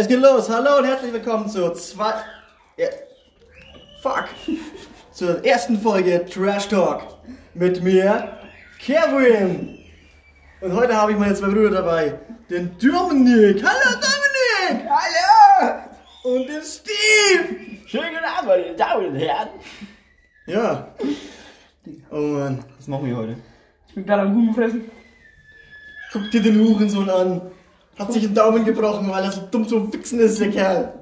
Es geht los. Hallo und herzlich willkommen zur zwei. Ja. Fuck. Zur ersten Folge Trash Talk mit mir, Kevin. Und heute habe ich meine zwei Brüder dabei. Den Dominik. Hallo Dominik. Hallo! Und den Steve. Schönen guten Abend, meine Damen und Herren. Ja. Oh Mann. Was machen wir heute? Ich bin gerade am Huhn fressen. Guck dir den Hurensohn an. Hat sich einen Daumen gebrochen, weil er so dumm zum Fixen ist, der Kerl.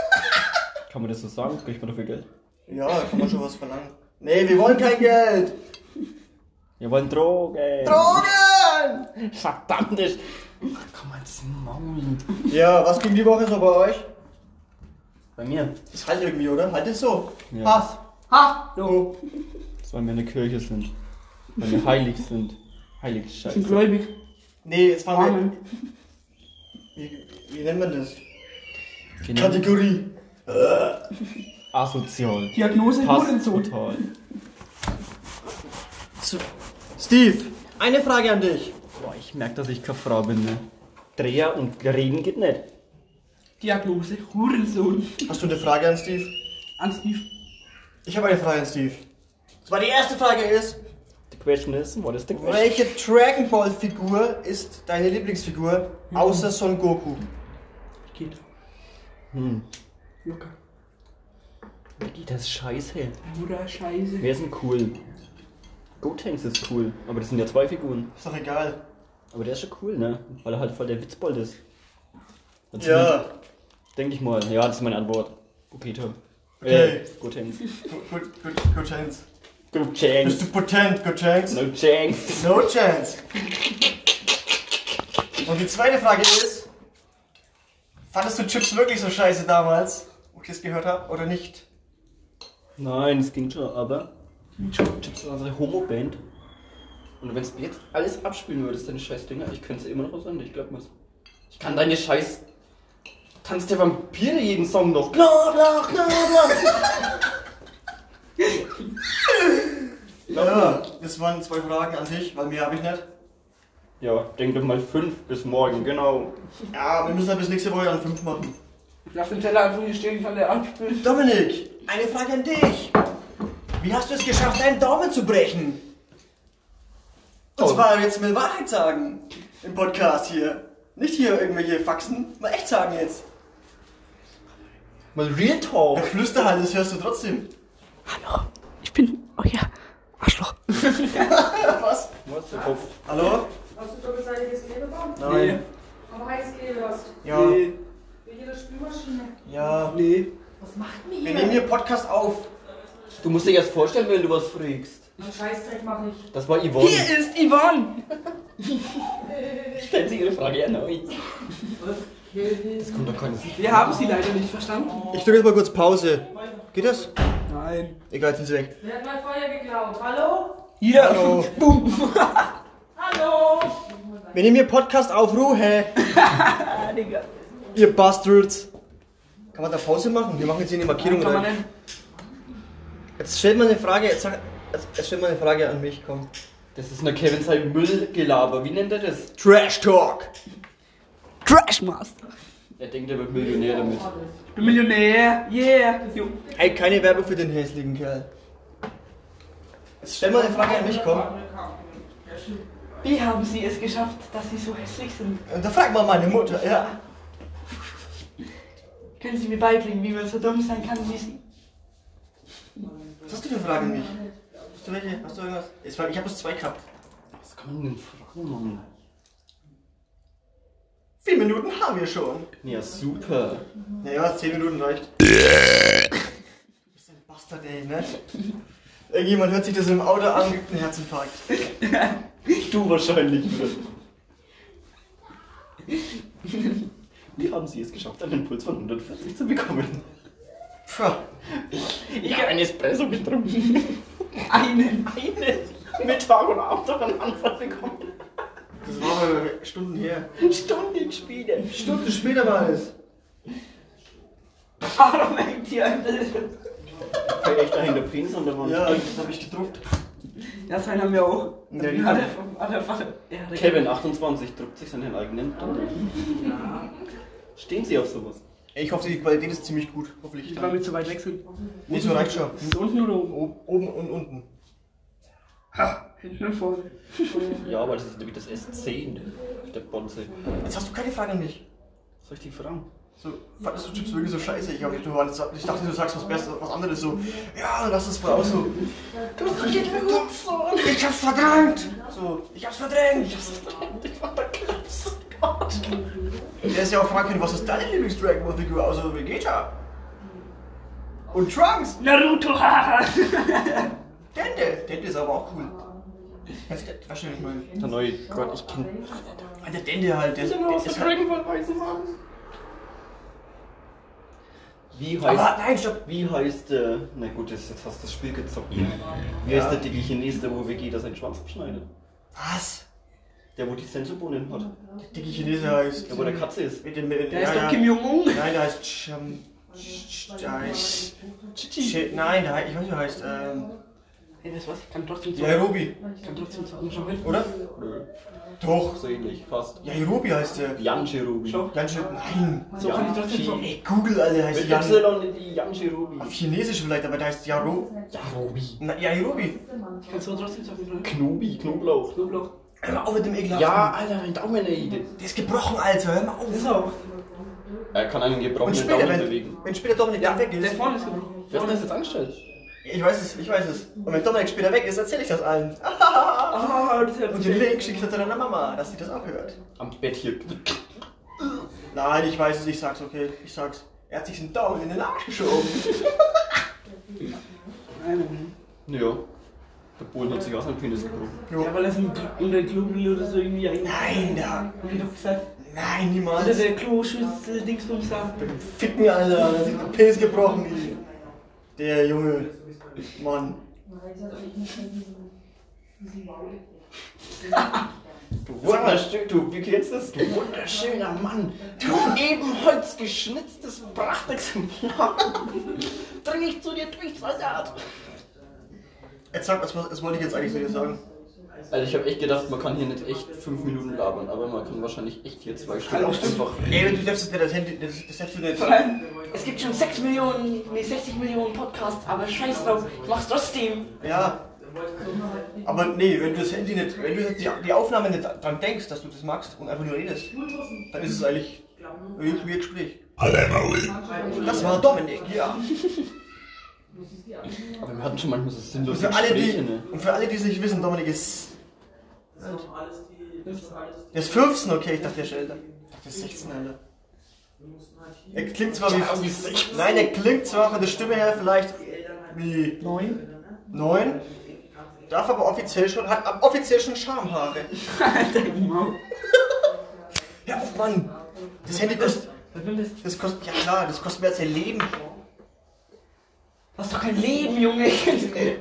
Kann man das so sagen? Kriegt man dafür Geld? Ja, kann man schon was verlangen. Nee, wir wollen kein Geld. Wir wollen Drogen. Drogen! Verdammt. Ach, komm mal ins Maul. Ja, was ging die Woche so bei euch? Bei mir. Ist halt irgendwie, oder? Halt es so. Ja. Hass. Ha! So. Das weil wir in der Kirche sind. Weil wir heilig sind. Heilig Ich bin Scheiße. gläubig. Nee, jetzt fahren wir. Amen. Wie, wie nennt man das? Genau. Kategorie. Asozial. Diagnose Passt Hurensohn. total. So. Steve, eine Frage an dich. Boah, ich merke, dass ich keine Frau bin, ne? Dreher und reden geht nicht. Diagnose Hurensohn. Hast du eine Frage an Steve? An Steve. Ich habe eine Frage an Steve. Zwar die erste Frage ist, The question is, what is the question? welche Dragon Ball Figur ist deine Lieblingsfigur außer Son Goku? Geht. Hm. Locker. Geht das scheiße. Bruder, Scheiße. Wer ist denn cool? Gotenks ist cool, aber das sind ja zwei Figuren. Ist doch egal. Aber der ist schon cool, ne? Weil er halt voll der Witzbold ist. Und Ja. Denke ich mal. Ja, das ist meine Antwort. Gogeta. Okay. Äh, Gotenks. Gut, good chance. Bist du potent, good chance? No Chance. No chance. Und die zweite Frage ist, fandest du Chips wirklich so scheiße damals, wo ich das gehört habe, oder nicht? Nein, es ging schon, aber. Chips war unsere Homo-Band. Und wenn du jetzt alles abspielen würdest, deine scheiß Dinger, ich könnte es immer noch auswendig, glaub mir's. Ich kann deine scheiß. Tanz der Vampire jeden Song noch. Bla bla bla bla. Ja, das waren zwei Fragen an dich, weil mehr habe ich nicht. Ja, denk doch mal fünf bis morgen, genau. Ja, wir müssen halt bis nächste Woche an fünf machen. Lass den Teller einfach hier stehen, kann der abspülen. Dominik, eine Frage an dich. Wie hast du es geschafft, deinen Daumen zu brechen? Und Oh. zwar jetzt mal Wahrheit sagen im Podcast hier. Nicht hier irgendwelche Faxen, mal echt sagen jetzt. Mal Real Ja, Talk. flüster halt, das hörst du trotzdem. Hallo. Ich bin euer Arschloch. Was? Was? Der Kopf. Hallo? Hast du doppelseitiges Klebeband? Nein. Aber heißes Klebe hast. Ja. Nee. Wie jede Spülmaschine. Ja. Nee. Was macht denn Wir nehmen hier Podcast auf. Du musst dir jetzt vorstellen, wenn du was fragst. Einen Scheißdreck mach ich. Das war Yvonne. Hier ist Yvonne. Stellt sie ihre Frage erneut. Das kommt doch keines. Wir haben sie leider nicht verstanden. Ich drücke jetzt mal kurz Pause. Geht das? Nein. Egal, jetzt sind sie weg. Wer hat mein Feuer geklaut? Hallo? Hier. Hallo. Boom. Hallo? Wir nehmen hier Podcast auf Ruhe. Digga. Ihr Bastards. Kann man da Pause machen? Wir machen jetzt hier eine Markierung Kann man rein. Jetzt stellt mal eine Frage, jetzt, sag, jetzt, jetzt stellt mal eine Frage an mich, komm. Das ist nur Kevin sein Müllgelaber. Wie nennt er das? Trash Talk. Trashmaster. Er denkt, er wird Millionär damit. Ich bin Millionär. Yeah. Ey, keine Werbung für den hässlichen Kerl. Jetzt stell mal eine Frage an mich, komm. Wie haben sie es geschafft, dass sie so hässlich sind? Und da frag mal meine Mutter, ja. Können Sie mir beibringen, wie man so dumm sein kann wie Sie? Was hast du für Fragen an mich? Hast du welche? Hast du irgendwas? Ich habe bloß zwei gehabt. Was kann man denn fragen, Mann? Vier Minuten haben wir schon. Ja, super. Naja, zehn Minuten reicht. Du bist ein Bastard, ey, ne? Irgendjemand hört sich das im Auto an, gibt einen Herzinfarkt. Du wahrscheinlich. Wie haben sie es geschafft, einen Puls von 140 zu bekommen? Puh. Ich habe einen Espresso getrunken. Einen. Einen Mittag und Abend noch einen Anfall bekommen. Das war aber Stunden her. Stunden später. Stunden später war es. Warum hängt hier ein Fällt echt dahin der Prinz an der Wand. Ja, das habe ich gedruckt. Ja, sein haben wir auch. Ja, die hat er, hat er, hat er, ja, der- Kevin, 28, druckt sich seinen eigenen Daumen. Stehen Sie auf sowas? Ich hoffe, die Qualität ist ziemlich gut. Hoffentlich. Weil wir zu weit weg sind. Nee, so reicht schon. Ist es unten oder oben? Oben und unten. Ha, hinten und vorne. Ja, aber das ist nämlich das S10 der Bonze. Jetzt hast du keine Frage an mich. Soll ich die fragen? So, fandest du Chips wirklich so scheiße? Ich, hab, du, ich dachte, du sagst was Besseres, was anderes so. Ja, lass es voll aus so. Du mir gut so. Ich hab's verdrängt. So, ich hab's verdrängt. Ich hab's verdrängt. Ich war der Krebs. Gott. Der ist ja auch fragen können, was ist deine Lieblings-Dragon Ball Figur außer Vegeta? Und Trunks. Naruto, haha! Dende. Dende ist aber auch cool. Du, wahrscheinlich mal. Der neue Gott, ich kenn. Der Dende halt, der, der ist halt. Wie heißt. Aber nein, stopp. Wie heißt der. Na gut, jetzt, jetzt hast du das Spiel gezockt. Wie heißt der dicke Chines, der wo Vegeta seinen Schwanz abschneidet? Was? Der wo die Sensobohnen hat. Der dicke Chinese heißt. Der wo der Katze ist. Mit dem, mit, Der ist ja. doch Kim Jong-un. Nein, der heißt Cham. Ch- der heißt. Ch- Nein, der heißt, ich weiß nicht, der heißt. Ähm, Ey, weißt du was? Ich kann trotzdem zocken. Nairobi, Ich kann trotzdem zocken. Schau hin. oder? Nö. Doch. So ähnlich, fast. Nairobi heißt der. Jan Cherubi. Schau. Ganz schön. Nein. So kann ich trotzdem zocken. Ey, Google, Alter, heißt Mit Jan. Y in die Jan Cherubi. Auf Chinesisch vielleicht, aber der heißt Jaro. Jarobi. Na, Nairobi. Ich kann so trotzdem hin. Knobi, Knoblauch. Knoblauch. Hör mal auf mit dem Ekelhaften. Ja, Alter, mein Daumen, ey. Der ist gebrochen, Alter. Hör mal auf. Ist auch. Er kann einen Und gebrochenen später, Daumen wenn, bewegen. wenn später Dominik dann weg Der ist. vorne ist gebrochen. Wer hat das jetzt angestellt? Ich weiß es, ich weiß es. Und wenn Dominik später weg ist, erzähle ich das allen. Ah, das ja Und den Link schicke ich dann zu deiner Mama, dass sie das auch hört. Am Bett hier. Nein, ich weiß es, ich sag's, okay. Ich sag's. Er hat sich den Daumen in den Arsch geschoben. Nein, nein. Ja. Der Bohlen hat sich auch seinen Penis gebrochen. Ja, weil das ein unter Klobel oder so irgendwie. Nein, da. Hab ich doch gesagt. Nein, Unter niemals. der Kloschüssel Dingsbums da. Ficken, Alter. Da ist der Penis gebrochen. die- Der junge Mann. Du wunderschön, du, wie kennst das? Du wunderschöner Mann. Du ebenholz geschnitztes Prachtexemplar. Dring ich zu dir durch, Soldat. Jetzt sag, was, was wollte ich jetzt eigentlich zu dir sagen? Also ich habe echt gedacht, man kann hier nicht echt fünf Minuten labern, aber man kann wahrscheinlich echt hier zwei Stunden Hallo, stimmt. einfach. Ey, du darfst das Handy, das, das setzt du nicht. Vor allem, es gibt schon 6 Millionen, nee, 60 Millionen Podcasts, aber scheiß drauf, ich mach's trotzdem. Ja. Aber nee, wenn du das Handy nicht, wenn du die, die Aufnahme nicht dran denkst, dass du das magst und einfach nur redest, dann ist es eigentlich ein weird Gespräch. Das war Dominik, ja. Aber wir hatten schon manchmal so Und sinnlose für alle, die, ne? und für alle, die es nicht wissen, Dominik ist. Der ist 15, okay, ich dachte, der ist älter. Ich dachte, der ist 16, Alter. Er klingt zwar wie. Nein, er klingt zwar von der Stimme her vielleicht wie 9? 9, darf aber offiziell schon, hat offiziell schon Schamhaare. Alter. Ja, oh Mann. Das Handy kostet. Das? Das kostet. Ja klar, das kostet mehr als sein Leben. Du hast doch kein Leben, Junge.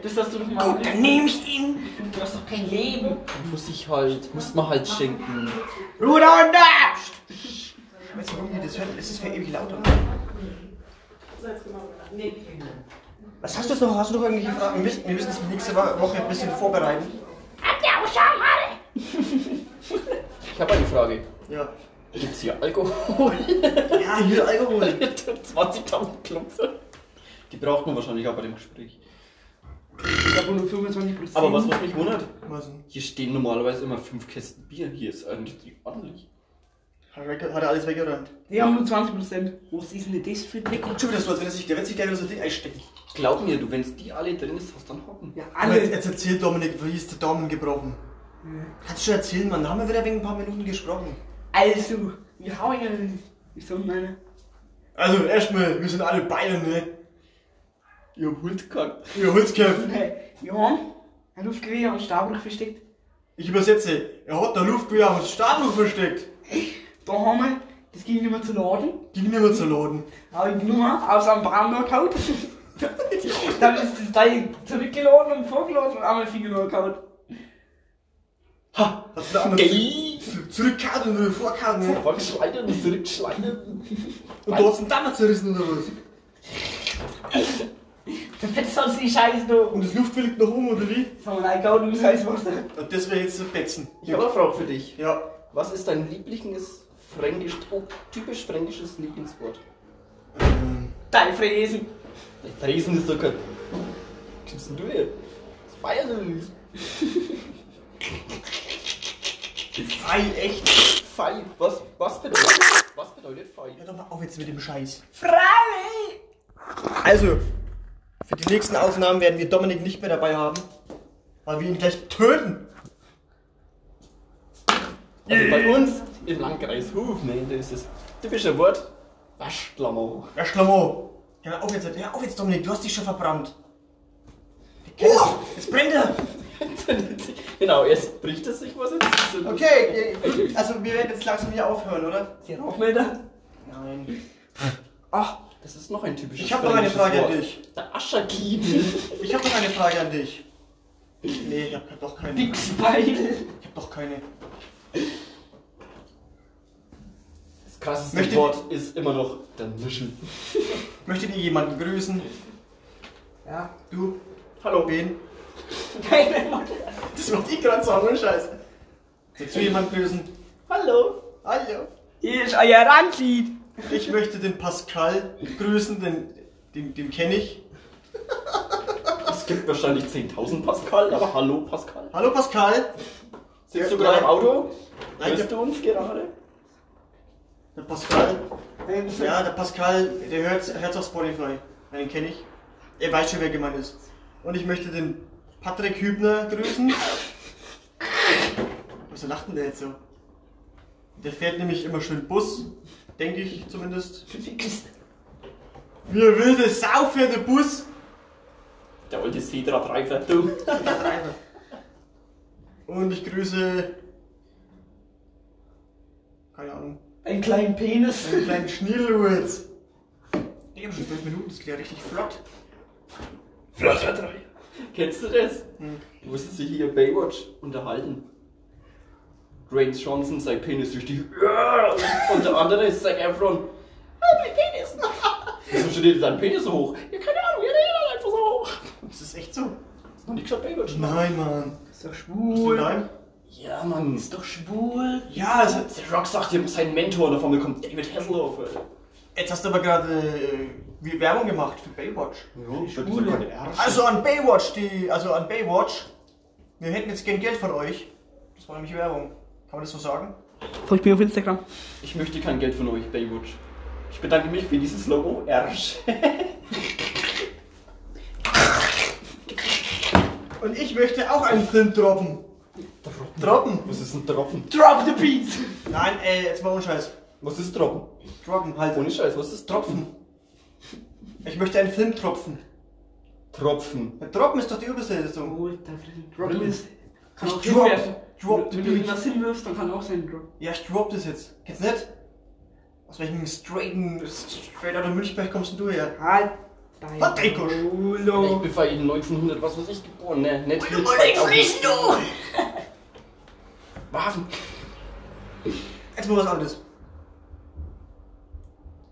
Das hast du doch mal. Gut, dann nehme ich ihn. Du hast doch kein Leben. Muss ich halt, muss man halt schenken. Ruhe da und da! Weißt du, irgendwie, das, hört, das ist für ewig lauter. Was hast du noch? Hast du noch irgendwelche Fragen? Wir müssen, wir müssen uns nächste Woche ein bisschen vorbereiten. Ich habe eine Frage. Ja. Gibt's hier Alkohol? Ja, hier Alkohol. 20.000 Klumpe. Die braucht man wahrscheinlich auch bei dem Gespräch. Ich habe nur 25 Prozent. Aber was, was mich wundert, hier stehen normalerweise immer fünf Kästen Bier. Hier ist eigentlich die ordentlich. Hat er hat er alles weggeräumt? Die haben nur 20 Prozent. Was ist denn das für ein? Guck schon wieder so, als wenn er sich, der wird sich gleich wieder so ein Ding einstecken. Glaub mir, du, wenn's die alle drin ist, hast du dann hocken. Ja, Aber jetzt, alle. jetzt erzähl Dominik, wie ist der Daumen gebrochen? Kannst du schon erzählen, Mann? Da haben wir wieder wegen ein paar Minuten gesprochen. Also, wir hauen ja. Ich so meine. Also, erstmal, wir sind alle Bayern, ne? Ihr habt Hultkackt. Ihr Holzköpfe. Hey, wir haben ein Luftgewehr und Stabruch versteckt. Ich übersetze. Er hat der Luftgewehr am Stabbuch versteckt. Da haben wir, das ging nicht mehr zu laden. Ging nicht mehr zu laden. Habe ich Nummer aus einem Braun gehauen. Dann ist das Teil zurückgeladen und vorgeladen und einmal Finger noch gehauen. Ha! Hast du da einmal zu- zurückgehauen und wieder vorgehauen, ne? Vorgeschleudert und zurückgeschleudert. Und du hast einen Dammer zerrissen oder was? Fetzt uns die Scheiße da. Und das Luft fliegt nach oben oder wie? Das wir reingehauen und das heißt Wasser. Und das wäre jetzt so Betzen. Ich habe eine Frage für dich. Ja. Was ist dein liebliches Fränkisch, oh, typisch fränkisches Lieblingswort. Dein Fräsen. Der Fräsen ist doch kein. Was gibst denn du hier? Das Bayerisch. Fei, echt? Fei. Was, was bedeutet, was bedeutet Fei? Hör doch mal auf jetzt mit dem Scheiß. Frei! Also, für die nächsten Aufnahmen werden wir Dominik nicht mehr dabei haben, weil wir ihn gleich töten. Also bei uns im Landkreis Hufne, da ist das typische Wort Waschklammer. Ja, Schlammo. Hör auf jetzt, hör auf jetzt, Dominik, du hast dich schon verbrannt. Es. Jetzt brennt er. genau, jetzt bricht es sich was jetzt. Okay, also wir werden jetzt langsam hier aufhören, oder? Die Rauchmelder? Nein. Ach, das ist noch ein typisches Ich hab noch eine Frage an Wort. dich. Der Ascherkiebel. Ich habe noch eine Frage an dich. Nee, ich hab doch keine. Wichsbeil. Ich hab doch keine. Das krasseste Möchte- Wort ist immer noch der Nischel. Möchtet ihr jemanden grüßen? Ja. Du? Hallo. Wen? Keine Mutter. Das macht ich gerade so, ohne Scheiß. Willst du jemanden grüßen? Hallo. Hallo. Hier ist euer Randlied. Ich möchte den Pascal grüßen, den, den, den kenne ich. Es gibt wahrscheinlich 10.000 Pascal, aber hallo Pascal. Hallo Pascal. Sitzt du gerade im Auto? Nein, Hörst du uns gerade? der Pascal. Ja, der Pascal, der hört hört's auf Spotify. Den kenne ich. Er weiß schon, wer gemeint ist. Und ich möchte den Patrick Hübner grüßen. Wieso lacht denn der jetzt so? Der fährt nämlich immer schön Bus. Denke ich zumindest. Wie eine wilde Sau fährt der Bus. Der alte Cedra 3 fährt du. Und ich grüße. Keine Ahnung. Einen kleinen Penis. Einen kleinen Schnillwurz. Ich habe schon 12 Minuten, das geht ja richtig flott. Flotter 3. Kennst du das? Hm. Du musstest dich hier Baywatch unterhalten. Dwayne Johnson, sein Penis durch die. Und der andere ist Zac Efron. Ah, mein Penis! Wieso steht dein Penis so hoch? Ja, keine Ahnung, er redet einfach so hoch. Ist das echt so? Hast du noch nicht geschaut, Baywatch? Nein, Mann. Ist doch schwul. nein? Ja, Mann. Ist doch schwul. Ja, also, Der Rock sagt ihm sein Mentor und einmal kommt David Hasselhoff. Alter. jetzt hast du aber gerade äh, Werbung gemacht für Baywatch. Ja, Schwule. Ärsche. Also an Baywatch, die, also an Baywatch, wir hätten jetzt gern Geld von euch. Das war nämlich Werbung. Kann man das so sagen? Folgt mir auf Instagram. Ich möchte kein Geld von euch, Baywatch. Ich bedanke mich für dieses Logo. Ersch. Und ich möchte auch einen Film droppen. Droppen? Was ist ein Droppen? Drop the beat. Nein, ey, jetzt mal ohne Scheiß. Was ist Droppen? Droppen, halt. Ohne Scheiß, was ist Tropfen? Ich möchte einen Film tropfen. Tropfen. Ja, Droppen ist doch die Übersetzung. Alter, Drop ist. Kann auch Drop. Hinwerfen. Drop the Wenn du beat. irgendwas hinwirfst, dann kann auch sein Drop. Ja, ich drop das jetzt. Kennst du nicht? Aus welchem straighten, straight out of Münchberg kommst du her? Halt. Halt, Eiko. Ich bin bei Ihnen 1900, was weiß ich, geboren, ne? Nicht ui, friss du! Waffen. Jetzt mal was anderes.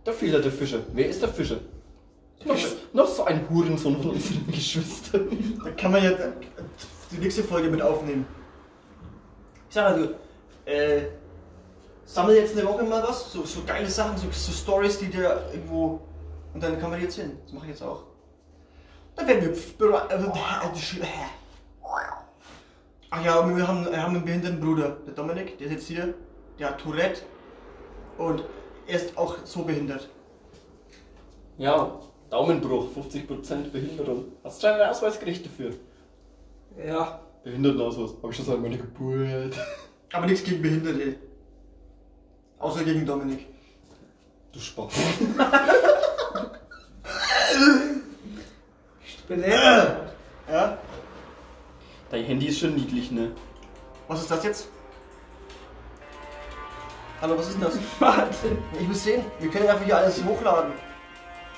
Der Fehler der Fische. Wer ist der Fischer? Noch, noch so ein Hurensohn von unseren Geschwistern. Da kann man ja die nächste Folge mit aufnehmen. Ich sag also, äh, sammel jetzt eine Woche mal was, so, so geile Sachen, so, so Stories, die dir irgendwo. Und dann kann man die erzählen. Das mache ich jetzt auch. Dann werden wir. Ach ja, wir haben, wir haben einen behinderten Bruder, der Dominik, der sitzt hier, der hat Tourette und er ist auch so behindert. Ja, Daumenbruch, 50% Behinderung. Hast du einen Ausweisgericht dafür? Ja. Behindertenausweis. Hab ich schon seit meiner Geburt. Aber nichts gegen Behinderte. Außer gegen Dominik. Du Spaß. Belehrt. Ja? Dein Handy ist schon niedlich, ne? Was ist das jetzt? Hallo, was ist denn das? Warte. Ich muss sehen, wir können einfach hier alles hochladen.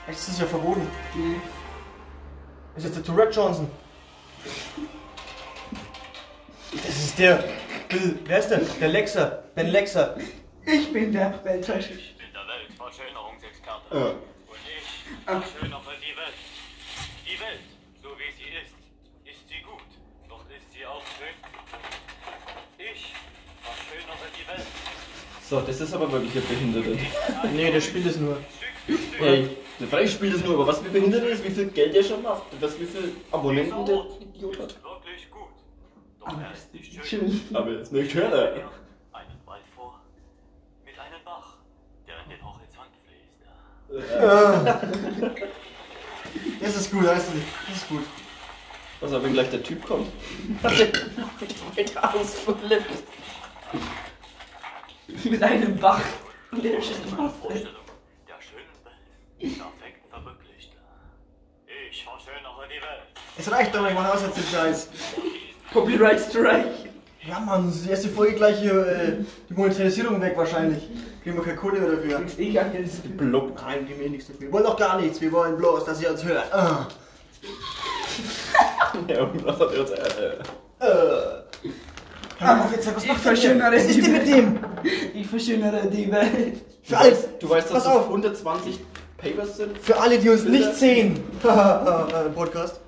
Echt, das ist ja verboten. Nee. Das ist jetzt der Tourette Johnson. Das ist der. Bill, wer ist der? Der Lexer. Ben Lexer. Ich bin der Weltreich. Ich bin der Weltverschönerungsexperte. Ja. Und ich verschönere die Welt. Die Welt, so wie sie ist, ist sie gut. Doch ist sie auch schön. Ich verschönere die Welt. So, das ist aber wirklich ein Behinderter. Nee, der spielt es nur. Ey, vielleicht spielt es nur, aber was für behindert ist, wie viel Geld der schon macht, was wie viel Abonnenten der Idiot hat. Nicht. Schön. Aber jetzt nicht hören. Einen Wald vor. Mit einem Bach, der in den Horizont fließt. Das ist gut, weißt du nicht. Das ist gut. Was aber, wenn gleich der Typ kommt. Mit ausflippt. Mit einem Bach. Und der Welt. Perfekt verwirklicht. Ich verschönere die Welt. Es reicht doch, ich mach aus jetzt den Scheiß. Copyright Strike. Ja, Mann, die erste Folge gleich hier, äh, die Monetarisierung weg wahrscheinlich. Kriegen wir keine Kohle mehr dafür. Kriegst eh gar nichts. Blob. Nein, geben wir nichts dafür. Wir wollen doch gar nichts, wir wollen bloß, dass ihr uns hört. Ah. Ja, und was hat er jetzt? Äh, Äh. Hör mal auf jetzt, was Ich macht der? Was ist denn mit dem? Ich verschönere die Welt. Für alle, du weißt, dass das auf, 120 Papers sind? für alle, die uns nicht sehen, im Podcast.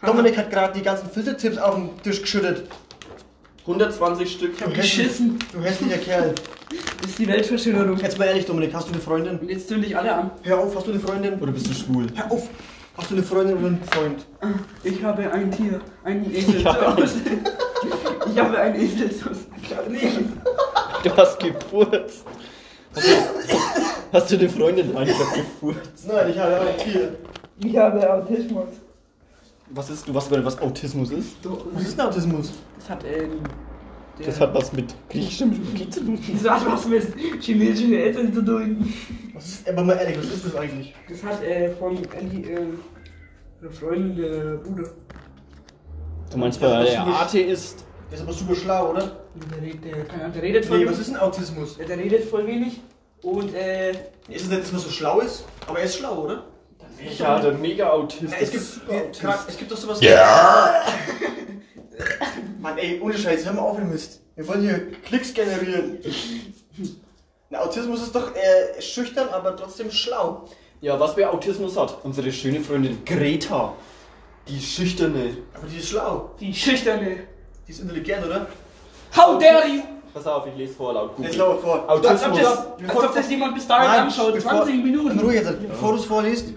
Dominik hat gerade die ganzen Filtertipps auf den Tisch geschüttet. 120 Stück. Du Geschissen. Du hässlicher Kerl. Das ist die Weltverschönerung. Jetzt mal ehrlich, Dominik, hast du eine Freundin? Und jetzt tun dich alle an. Hör auf, hast du eine Freundin? Oder bist du schwul? Hör auf! Hast du eine Freundin oder einen Freund? Ich habe ein Tier, einen Esel Ja. zu Hause. Ich habe einen Esel. Du hast gefurzt. Hast du, hast du eine Freundin einfach gefurzt? Nein, ich habe ein Tier. Ich habe Autismus. Was ist, du weißt gar nicht, was Autismus ist? Was ist denn Autismus? Das hat, ähm, Das hat was mit griechischem Mythologie zu tun. Das hat was mit chinesischen Eltern zu tun. Was ist, aber mal ehrlich, was ist das eigentlich? Das hat, äh, von Andy, äh, der Freundin der Bruder. Du meinst, weil weil der Atheist. Der ist aber super schlau, oder? Der, redet- der, der redet voll Nee, wenig. was ist denn Autismus? Der, der redet voll wenig. Und, äh, Ist es nicht, dass man so schlau ist? Aber er ist schlau, oder? Ja, der Mega-Autist. Ja, es, gibt, Super-Autist. grad, es gibt doch sowas. Ja! Mann, ey, ohne Scheiß, hör mal auf mit Mist. Wir wollen hier Klicks generieren. Na, Autismus ist doch äh, schüchtern, aber trotzdem schlau. Ja, was wer Autismus hat? Unsere schöne Freundin Greta. Die Schüchterne. Aber die ist schlau. die Schüchterne. Die ist intelligent, oder? How dare you! Pass auf, ich lese vor laut Google. lau vor. Autismus. Als ob das, als ob das jemand bis dahin anschaut. bevor- 20 Minuten. Ruhe jetzt, bevor du es vorliest.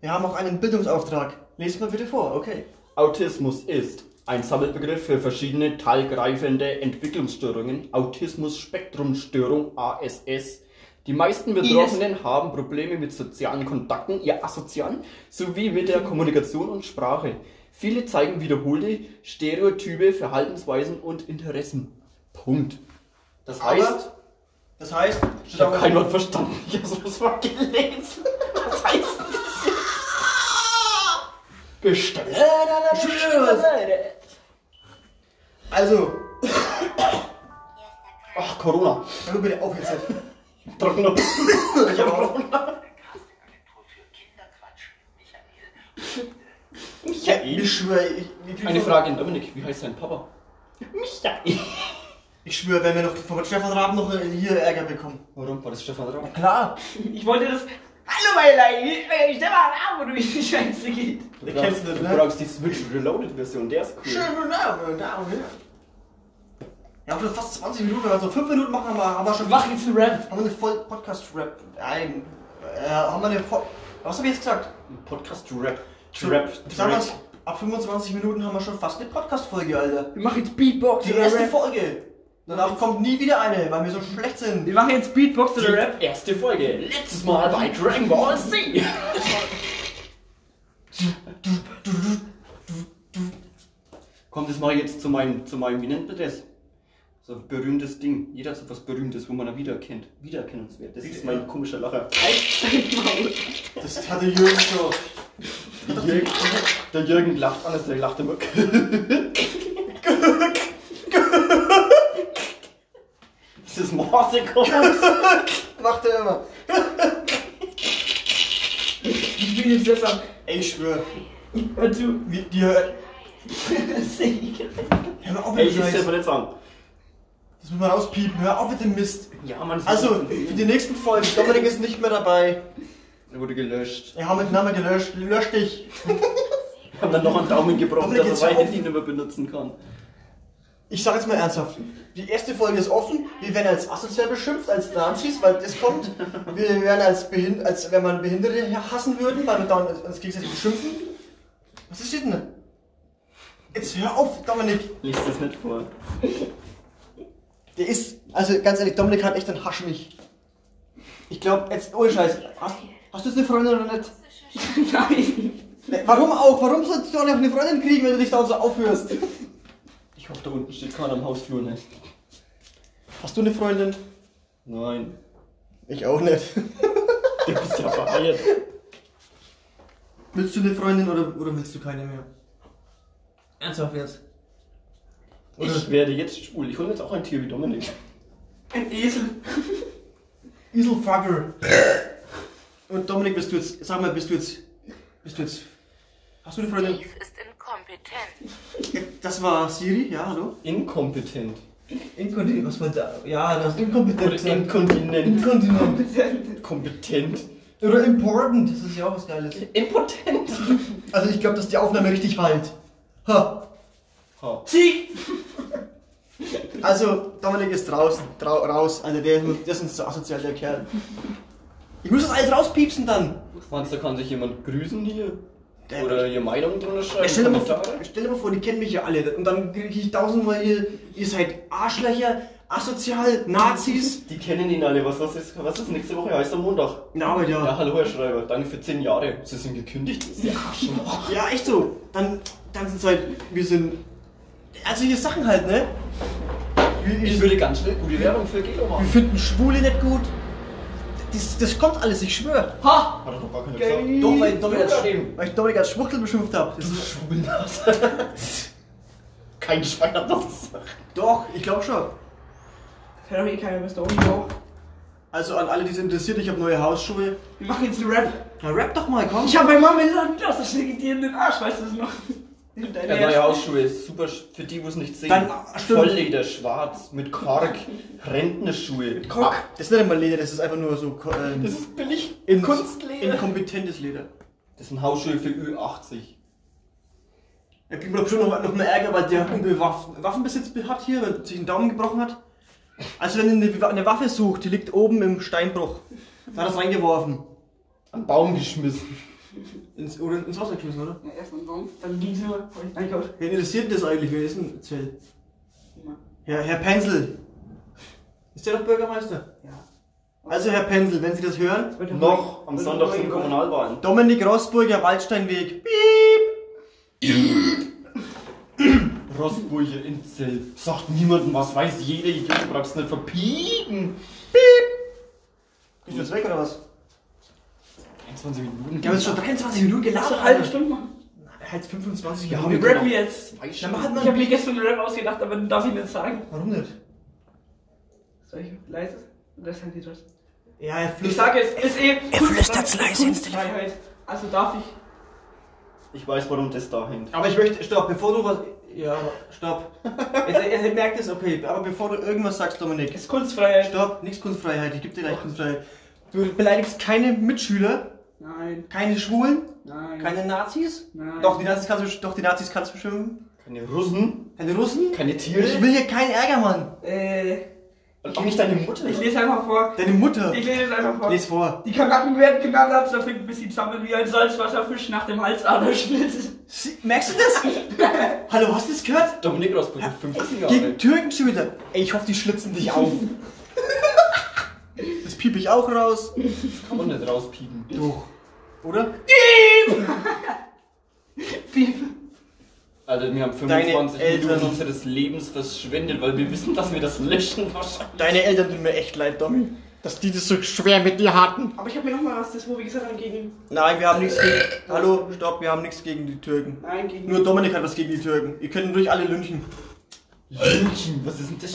Wir haben auch einen Bildungsauftrag. Lest mal bitte vor, okay. Autismus ist ein Sammelbegriff für verschiedene teilgreifende Entwicklungsstörungen, Autismus-Spektrumstörung ASS. Die meisten Betroffenen haben Probleme mit sozialen Kontakten, ihr Asozian, sowie mit der Kommunikation und Sprache. Viele zeigen wiederholte Stereotype, Verhaltensweisen und Interessen. Punkt. Das heißt, Aber, das heißt, ich habe kein Wort verstanden. Ich habe sowas mal gelesen. Was heißt das jetzt? Bestellen. Also, Ach, Corona. hör mir bitte auf jetzt. Trocken noch. Ich hab auf. Michael. Ich schwöre, ich, ich, Eine Frage an Dominik. Wie heißt dein Papa? Michael. Ich schwöre, wenn wir noch von Stefan Raab noch hier Ärger bekommen. Warum war das Stefan Raab? Klar. Ich wollte das. Hallo, meine Leute! Ich stell mal an, wo du mich die Scheiße geht. Den kennst du nicht, Du ne? brauchst die Switch Reloaded Version, der ist cool. Da und hier. Wir haben schon fast 20 Minuten, also 5 Minuten machen wir, haben wir schon. Machen jetzt einen Rap. Haben wir eine voll Podcast-Rap. Nein. Äh, haben wir eine voll. Was hab ich jetzt gesagt? Podcast Rap. Trap. Sagen wir, ab 25 Minuten haben wir schon fast eine Podcast-Folge, Alter. Wir machen jetzt Beatbox Die erste Rap. Folge. Danach kommt nie wieder eine, weil wir so schlecht sind. Wir machen jetzt Beatbox Die oder Rap. erste Folge. Letztes Mal bei Dragon Ball Z. Komm, das mache ich jetzt zu meinem, zu meinem, wie nennt man das? So ein berühmtes Ding. Jeder hat so was Berühmtes, wo man ihn wiedererkennt. Wiedererkennungswert. Das ist mein komischer Lacher. Das hatte Jürgen schon. Der Jürgen, der Jürgen lacht anders, der lacht immer. Das ist Morsekurs. Macht er immer. Ich bin jetzt besser. Ey, ich schwöre. Hör zu. Wie, die hört. Hör auf mit Ey, dem ich Scheiß. selber nicht sagen. Das muss man rauspiepen. Hör auf mit dem Mist. Ja, man. Also, für die nächsten Folgen. Dominik ist nicht mehr dabei. Er wurde gelöscht. Wir haben den Namen gelöscht. Lösch dich. Wir haben dann noch einen Daumen gebrochen, dass er. Handy nicht mehr benutzen kann. Ich sag jetzt mal ernsthaft. Die erste Folge ist offen. Wir werden als asozial beschimpft, als Nazis, weil das kommt. Wir werden als, Behind als wenn man Behinderte hassen würden, weil wir dann uns gegenseitig beschimpfen. Was steht denn? da? Jetzt hör auf, Dominik. Lies das nicht vor. Der ist, also ganz ehrlich, Dominik hat echt einen Hasch mich. Ich glaube, jetzt, ohne Scheiß, hast, hast du jetzt eine Freundin oder nicht? Nein. Ne, Warum auch? Warum sollst du auch noch eine Freundin kriegen, wenn du dich da so aufhörst? Ich hoffe, da unten steht keiner am Hausflur nicht. Hast du eine Freundin? Nein. Ich auch nicht. Du bist ja vereiert. Willst du eine Freundin oder, oder willst du keine mehr? Ernsthaft jetzt? Oder Ich werde jetzt schwul. Ich hole mir jetzt auch ein Tier wie Dominik. Ein Esel. Eselfucker. Und Dominik, bist du jetzt, sag mal, bist du jetzt, bist du jetzt, hast du eine Freundin? Dies ist inkompetent. Das war Siri, ja, hallo? Inkompetent. Inkontinent, was war da? Ja, das ist inkompetent. Oder inkontinent. Inkontinent. Kompetent. Oder important, das ist ja auch was Geiles. Impotent. Also ich glaube, dass die Aufnahme richtig halt. Ha. Ha. Sieg! Also, Dominik ist draußen, trau raus. Also der, der ist ein so asozial, der Kerl. Ich muss das alles rauspiepsen dann. Meinst du, da kann sich jemand grüßen hier? Der- Oder ihre Meinung drunter schreiben? Ja, stell, dir mal vor, stell dir mal vor, die kennen mich ja alle. Und dann kriege ich tausendmal hier, ihr seid Arschlöcher, asozial, Nazis. Die kennen ihn alle. Was, was, ist, was ist nächste Woche? Heißt am Montag. Na, aber Ja, ja. hallo Herr Schreiber. Danke für 10 Jahre. Sie sind gekündigt. Sie Arschloch. Ja, echt so. Dann, dann sind halt, wir sind, also hier Sachen halt, ne? Wir, Ich würde ganz schnell gute Werbung für Gelo wir machen. finden Schwule nicht gut. Das, das kommt alles, ich schwöre. Ha! Hat er doch gar keine gesagt. Doch, weil ich Dominik als, weil ich Dominik als Schwuchtel beschimpft habe. Du Schwulnase. Kein Schwein hat das gesagt. Doch, ich glaube schon. Hört doch eh keiner Mr. Onyo. Also an alle, die es interessiert, ich habe neue Hausschuhe. Wir machen jetzt einen Rap. Na, rap doch mal, komm. Ich habe bei Mama gesagt, das schlägt ich dir in den Arsch, weißt du das noch? Ja, neue Hausschuhe. Super sch- für die, wo es nicht sehen. Dann-. Vollleder, schwarz, mit Kork. Rentnerschuhe. Kock. Das ist nicht einmal Leder, das ist einfach nur so ähm, Das ist billig. in, Kunstleder. inkompetentes Leder. Das sind Hausschuhe für Ü80. Da kriegen wir bestimmt noch, noch mehr Ärger, weil der Kumpel Waffen, Waffenbesitz hat hier, weil sich einen Daumen gebrochen hat. Also wenn ihr eine, eine Waffe sucht, die liegt oben im Steinbruch. Da hat er es reingeworfen. An Baum geschmissen. Ins, oder ins Wasser geschmissen, oder? Ja, erst mal Baum, dann ging's nur. Hab ich eingekauft. Wen interessiert das eigentlich? Wer ist denn Zell? Herr, Herr Pensel. Ist der doch Bürgermeister? Ja. Also Herr Pensel, wenn Sie das hören, Noch am Sonntag sind Kommunalwahlen. Dominik Rossburger, Waldsteinweg. Rossburger in Zell. Sagt niemandem was, weiß jeder Idiot, brauchst nicht verpieken. Bist du jetzt weg oder was? 21 Minuten. Wir haben jetzt schon 23 Minuten doch eine halbe Stunde machen. Halt 25 Ja, Minuten. wir Wir rappen auch jetzt. Ich habe mir gestern einen Rap ausgedacht, aber darf ich nicht sagen. Warum nicht? Soll ich leise? Oder sagen Sie das? Ja, er Ich flüstert. sage es, ist eh. Er flüstert's leise ins Freiheit. Also darf ich. Ich weiß, warum das da hängt. Aber ich möchte, stopp, bevor du was. Ja, stopp. Jetzt, er merkt es, okay. Aber bevor du irgendwas sagst, Dominik. Es ist Kunstfreiheit. Stopp, nichts Kunstfreiheit. Ich gebe dir gleich Kunstfreiheit. Du beleidigst keine Mitschüler, Nein, keine Schwulen, nein. keine Nazis. Nein. Doch, die Nazis kannst du, doch, die Nazis kannst du beschimpfen. Keine Russen, Keine Russen. keine Ich Tiere. will hier keinen Ärger, Mann. Äh, Und auch nicht deine Mutter. ich lese einfach vor. Deine Mutter. Ich lese es einfach vor. Lies vor. Die Kanaken werden genannt, da fängt ein bisschen zusammen wie ein Salzwasserfisch nach dem Halsaderschnitt. Sie, merkst du das? Hallo, hast du das gehört? Dominik Rossburger, 15 Jahre. Gegen Türken schon wieder. Ey, ich hoffe, die schlitzen dich auf. Das piep ich auch raus. Kann man nicht rauspiepen. Doch. Oder? Alter, wir haben Deine 25 Eltern- Minuten unseres Lebens verschwendet, weil wir wissen, dass wir das löschen wahrscheinlich. Deine Eltern tun mir echt leid, Domi. Dass die das so schwer mit dir hatten. Aber ich habe mir noch mal was, das wo wir gesagt haben gegen. Nein, wir haben nichts gegen. Hallo, stopp, wir haben nichts gegen die Türken. Nein, gegen. Nur Dominik hat was gegen die Türken. Ihr könnt durch alle lynchen. Lynchen, was ist denn das?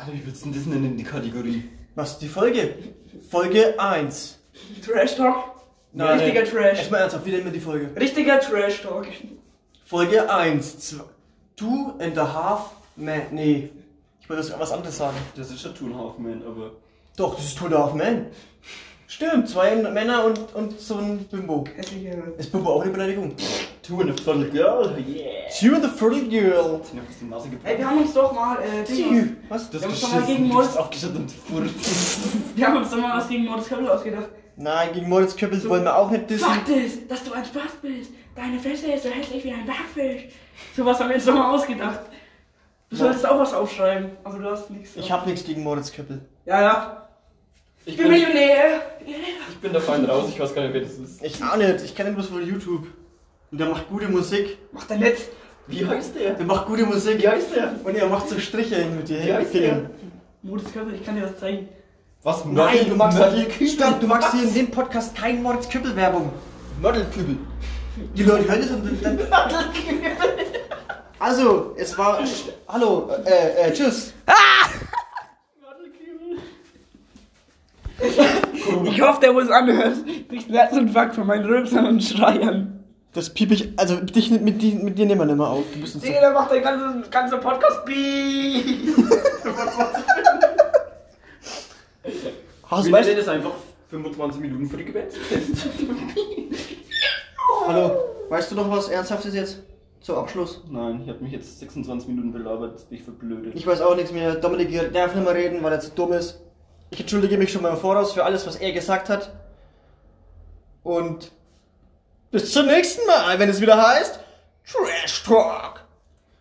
Alter, wie willst du denn das nennen, die Kategorie? Was ist die Folge? Folge 1. Trash Talk. Richtiger Trash. Erstmal ernsthaft, wie nennen wir die Folge? Richtiger Trash Talk. Folge 1. Zwei, two and a half man. Nee. Ich wollte das was anderes sagen. Das ist schon Two and a Half Men, aber. Doch, das ist Two and a half man. Stimmt, zwei Männer und, und so ein Bimbo. Hässliche. Ist Bimbo auch eine Beleidigung? Two and a full girl, yeah. Two and the Furry Girl. Ich hab fast die Nase Ey, gebrochen. wir haben uns doch mal, äh, Ding, Two. Was? Das Wir haben uns doch mal gegen bist aufgeschüttet und furzt. wir haben uns doch mal was gegen Moritz Köppel ausgedacht. Nein, gegen Moritz Köppels wollen wir auch nicht dissen. Fakt ist, dass du ein Spaß bist. Deine Fresse ist so hässlich wie ein Backfisch. So was haben wir uns doch mal ausgedacht. Du solltest auch was aufschreiben, aber du hast nichts. Ich hab nichts gegen Moritz Köppel. Ja, ja. Ich bin Millionär. ich bin der Feind raus, ich weiß gar nicht, wer das ist. Ich auch nicht, ich kenne ihn bloß von YouTube. Und der macht gute Musik. Macht er nett. Wie heißt der? Der macht gute Musik. Wie heißt der? Und er macht so Striche mit den Wie heißt Fingern. Moritz Köppel, ich kann dir das zeigen. Was? Nein, du magst Mördel- Stopp, du magst hier in dem Podcast kein Moritz Köppel Werbung. Mördel-Kübel. Die Leute hören das und dann. Also, es war. Hallo, äh, äh, tschüss. Ich hoffe, der, wo es anhört, kriegt einen Herzinfarkt von meinen Rülpsern und Schreiern. Das piep ich. Also, dich mit, mit, die- mit dir nehmen wir nicht mehr auf. Du bist so. Digga, der macht den ganzen, ganzen Podcast Piep. Hast du Wir weißt, es einfach 25 Minuten für die Gewächstest. Hallo, weißt du noch was Ernsthaftes jetzt? Zum Abschluss? Nein, ich habe mich jetzt 26 Minuten belabert, bin ich verblödet. Ich weiß auch nichts mehr. Dominik darf nicht mehr reden, weil er zu dumm ist. Ich entschuldige mich schon mal im Voraus für alles, was er gesagt hat. Und bis zum nächsten Mal, wenn es wieder heißt Trash Talk.